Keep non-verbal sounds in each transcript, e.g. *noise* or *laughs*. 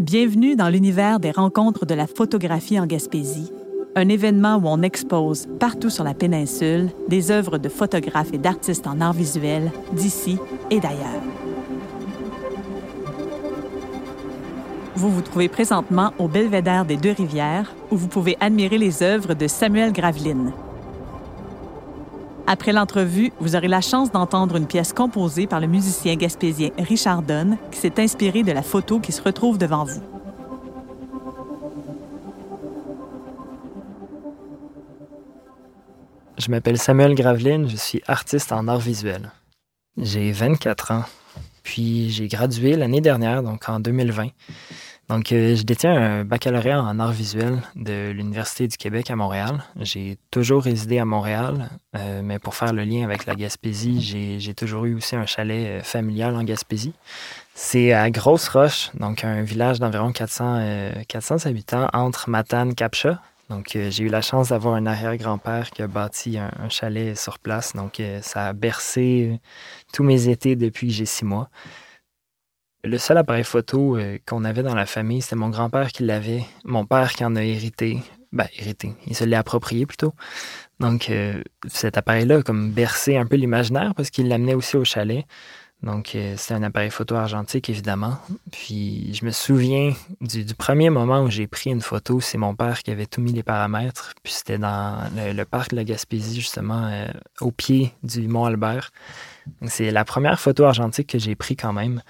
Bienvenue dans l'univers des rencontres de la photographie en Gaspésie, un événement où on expose partout sur la péninsule des œuvres de photographes et d'artistes en art visuel d'ici et d'ailleurs. Vous vous trouvez présentement au Belvédère des Deux-Rivières, où vous pouvez admirer les œuvres de Samuel Graveline, après l'entrevue, vous aurez la chance d'entendre une pièce composée par le musicien gaspésien Richard Donne qui s'est inspiré de la photo qui se retrouve devant vous. Je m'appelle Samuel Graveline, je suis artiste en art visuel. J'ai 24 ans, puis j'ai gradué l'année dernière, donc en 2020. Donc, euh, je détiens un baccalauréat en art visuel de l'Université du Québec à Montréal. J'ai toujours résidé à Montréal, euh, mais pour faire le lien avec la Gaspésie, j'ai toujours eu aussi un chalet euh, familial en Gaspésie. C'est à Grosse Roche, donc un village d'environ 400, 400 habitants entre Matane et Capcha. Donc, j'ai eu la chance d'avoir un arrière-grand-père qui a bâti un, un, chalet sur place. Donc, ça a bercé tous mes étés depuis que j'ai six mois. Le seul appareil photo euh, qu'on avait dans la famille, c'était mon grand-père qui l'avait, mon père qui en a hérité. Ben, hérité, il se l'est approprié plutôt. Donc, euh, cet appareil-là a comme bercé un peu l'imaginaire parce qu'il l'amenait aussi au chalet. Donc, euh, c'était un appareil photo argentique, évidemment. Puis, je me souviens du, premier moment où j'ai pris une photo. C'est mon père qui avait tout mis les paramètres. Puis, c'était dans le, parc de la Gaspésie, justement, au pied du Mont Albert. C'est la première photo argentique que j'ai pris quand même.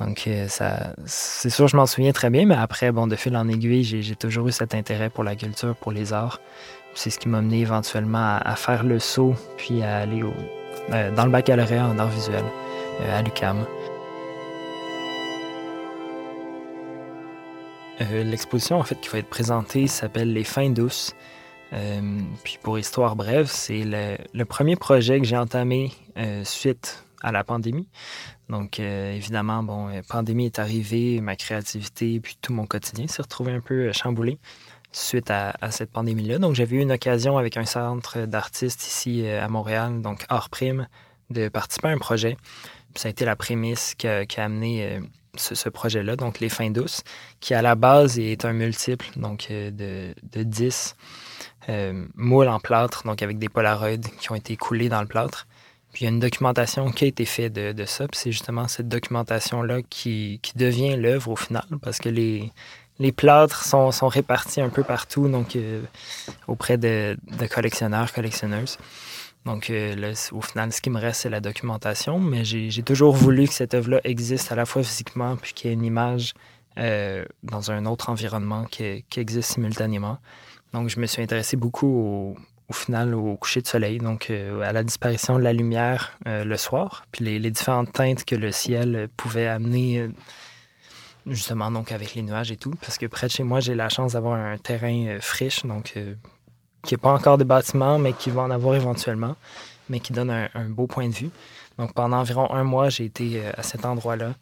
Donc, euh, ça, c'est sûr, je m'en souviens très bien, mais après, bon, de fil en aiguille, j'ai, toujours eu cet intérêt pour la culture, pour les arts. C'est ce qui m'a mené éventuellement à, faire le saut, puis à aller euh, dans le baccalauréat en arts visuels euh, à l'UCAM. l'exposition, en fait, qui va être présentée s'appelle Les Fins douces. puis pour histoire brève, c'est le, premier projet que j'ai entamé suite à la pandémie. Donc, euh, évidemment, bon, la euh, pandémie est arrivée, ma créativité, puis tout mon quotidien s'est retrouvé un peu euh, chamboulé suite à, cette pandémie-là. Donc, j'avais eu une occasion avec un centre d'artistes ici à Montréal, donc hors prime, de participer à un projet. ça a été la prémisse qui a, amené ce, projet-là, donc Les Fins douces, qui à la base est un multiple, donc de, de 10 moules en plâtre, donc avec des polaroids qui ont été coulés dans le plâtre. Puis il y a une documentation qui a été faite de, ça. Puis c'est justement cette documentation-là qui, devient l'œuvre au final, parce que les, les plâtres sont, répartis un peu partout, donc euh, auprès de, collectionneurs, collectionneuses. Donc euh, là, au final, ce qui me reste, c'est la documentation, mais j'ai toujours voulu que cette œuvre-là existe à la fois physiquement, puis qu'il y ait une image euh, dans un autre environnement qui, qui, existe simultanément. Donc je me suis intéressé beaucoup au, au final au coucher de soleil, donc euh, à la disparition de la lumière euh, le soir, puis les, différentes teintes que le ciel pouvait amener, euh, justement donc avec les nuages et tout, parce que près de chez moi, j'ai la chance d'avoir un terrain friche, donc qui n'est pas encore de bâtiment, mais qui va en avoir éventuellement, mais qui donne un, beau point de vue. Donc pendant environ un mois, j'ai été à cet endroit-là.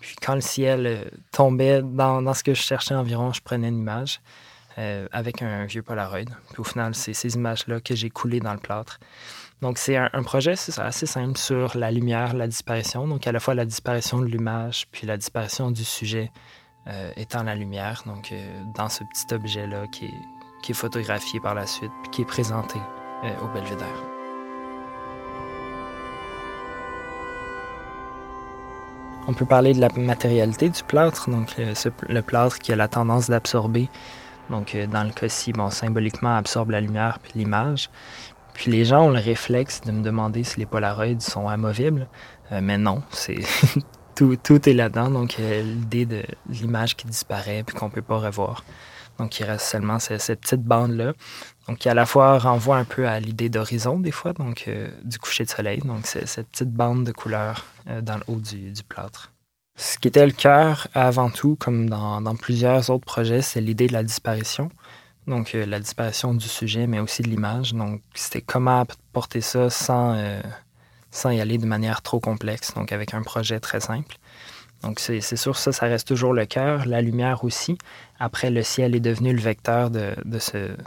Puis quand le ciel tombait dans ce que je cherchais environ, je prenais une image. Euh, avec un vieux Polaroid. Puis au final, c'est ces images-là que j'ai coulées dans le plâtre. Donc, c'est un, projet assez simple sur la lumière, la disparition. Donc, à la fois la disparition de l'image, puis la disparition du sujet euh, étant la lumière. Donc, euh, dans ce petit objet-là qui est, photographié par la suite, puis qui est présenté au belvédère. On peut parler de la matérialité du plâtre. Donc, le plâtre qui a la tendance d'absorber donc, euh, dans le cas-ci, bon, symboliquement, absorbe la lumière puis l'image. Puis les gens ont le réflexe de me demander si les Polaroids sont amovibles. Euh, mais non, c'est *laughs* tout, tout, est là-dedans. Donc, euh, l'idée de l'image qui disparaît puis qu'on ne peut pas revoir. Donc, il reste seulement cette, petite bande-là. Donc, qui à la fois renvoie un peu à l'idée d'horizon, des fois, donc du coucher de soleil. Donc, c'est cette petite bande de couleur dans le haut du plâtre. Ce qui était le cœur avant tout, comme dans, plusieurs autres projets, c'est l'idée de la disparition. Donc, euh, la disparition du sujet, mais aussi de l'image. Donc, c'était comment porter ça sans, euh, sans y aller de manière trop complexe, donc avec un projet très simple. Donc, c'est sûr, ça, ça reste toujours le cœur. La lumière aussi. Après, le ciel est devenu le vecteur de, de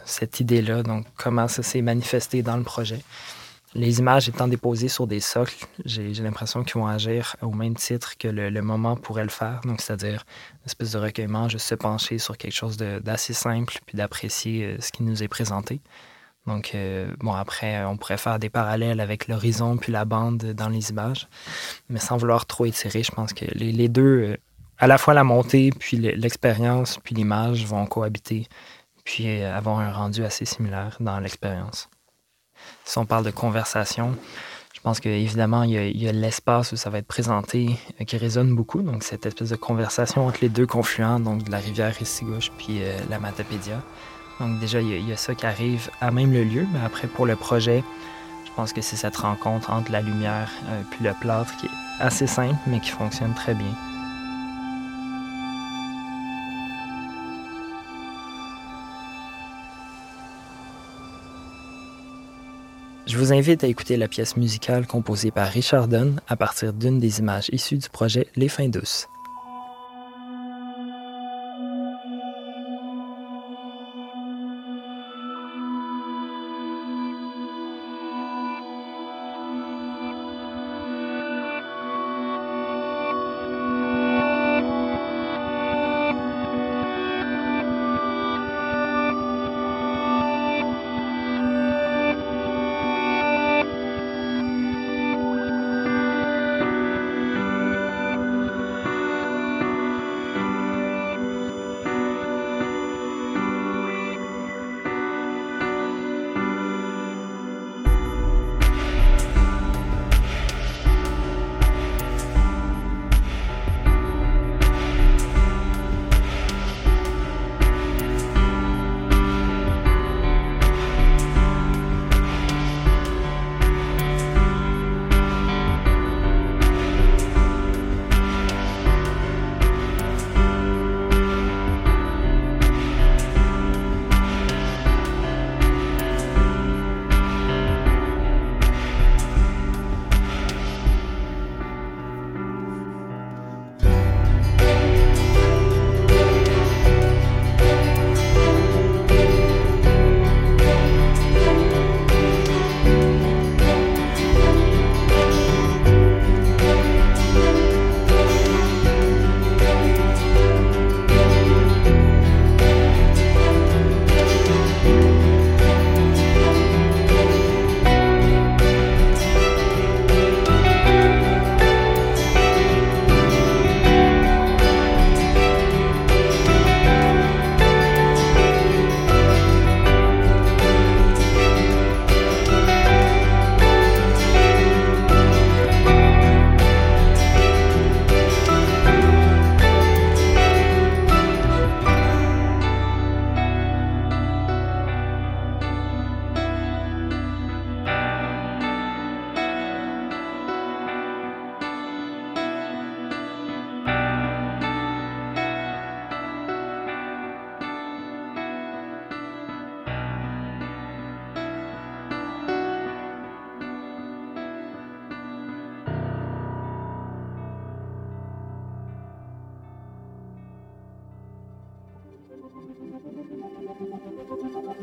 cette idée-là. Donc, comment ça s'est manifesté dans le projet. Les images étant déposées sur des socles, j'ai l'impression qu'ils vont agir au même titre que le, moment pourrait le faire. Donc, c'est-à-dire une espèce de recueillement, juste se pencher sur quelque chose d'assez simple, puis d'apprécier euh, ce qui nous est présenté. Donc, euh, bon, après, on pourrait faire des parallèles avec l'horizon puis la bande dans les images, mais sans vouloir trop étirer, je pense que les, deux, euh, à la fois la montée, puis l'expérience, puis l'image vont cohabiter, puis avoir un rendu assez similaire dans l'expérience. Si on parle de conversation, je pense qu'évidemment, il y a, l'espace où ça va être présenté euh, qui résonne beaucoup. Donc, cette espèce de conversation entre les deux confluents, donc de la rivière Ristigouche puis euh, la Matapédia. Donc, déjà, il y, a, ça qui arrive à même le lieu. Mais après, pour le projet, je pense que c'est cette rencontre entre la lumière euh, puis le plâtre qui est assez simple, mais qui fonctionne très bien. Je vous invite à écouter la pièce musicale composée par Richard Dunn à partir d'une des images issues du projet Les Fins douces.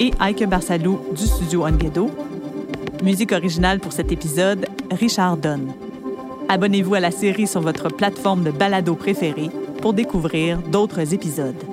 et Ike Barsalou du studio Onguedo. Musique originale pour cet épisode, Richard Donne. Abonnez-vous à la série sur votre plateforme de balado préférée pour découvrir d'autres épisodes.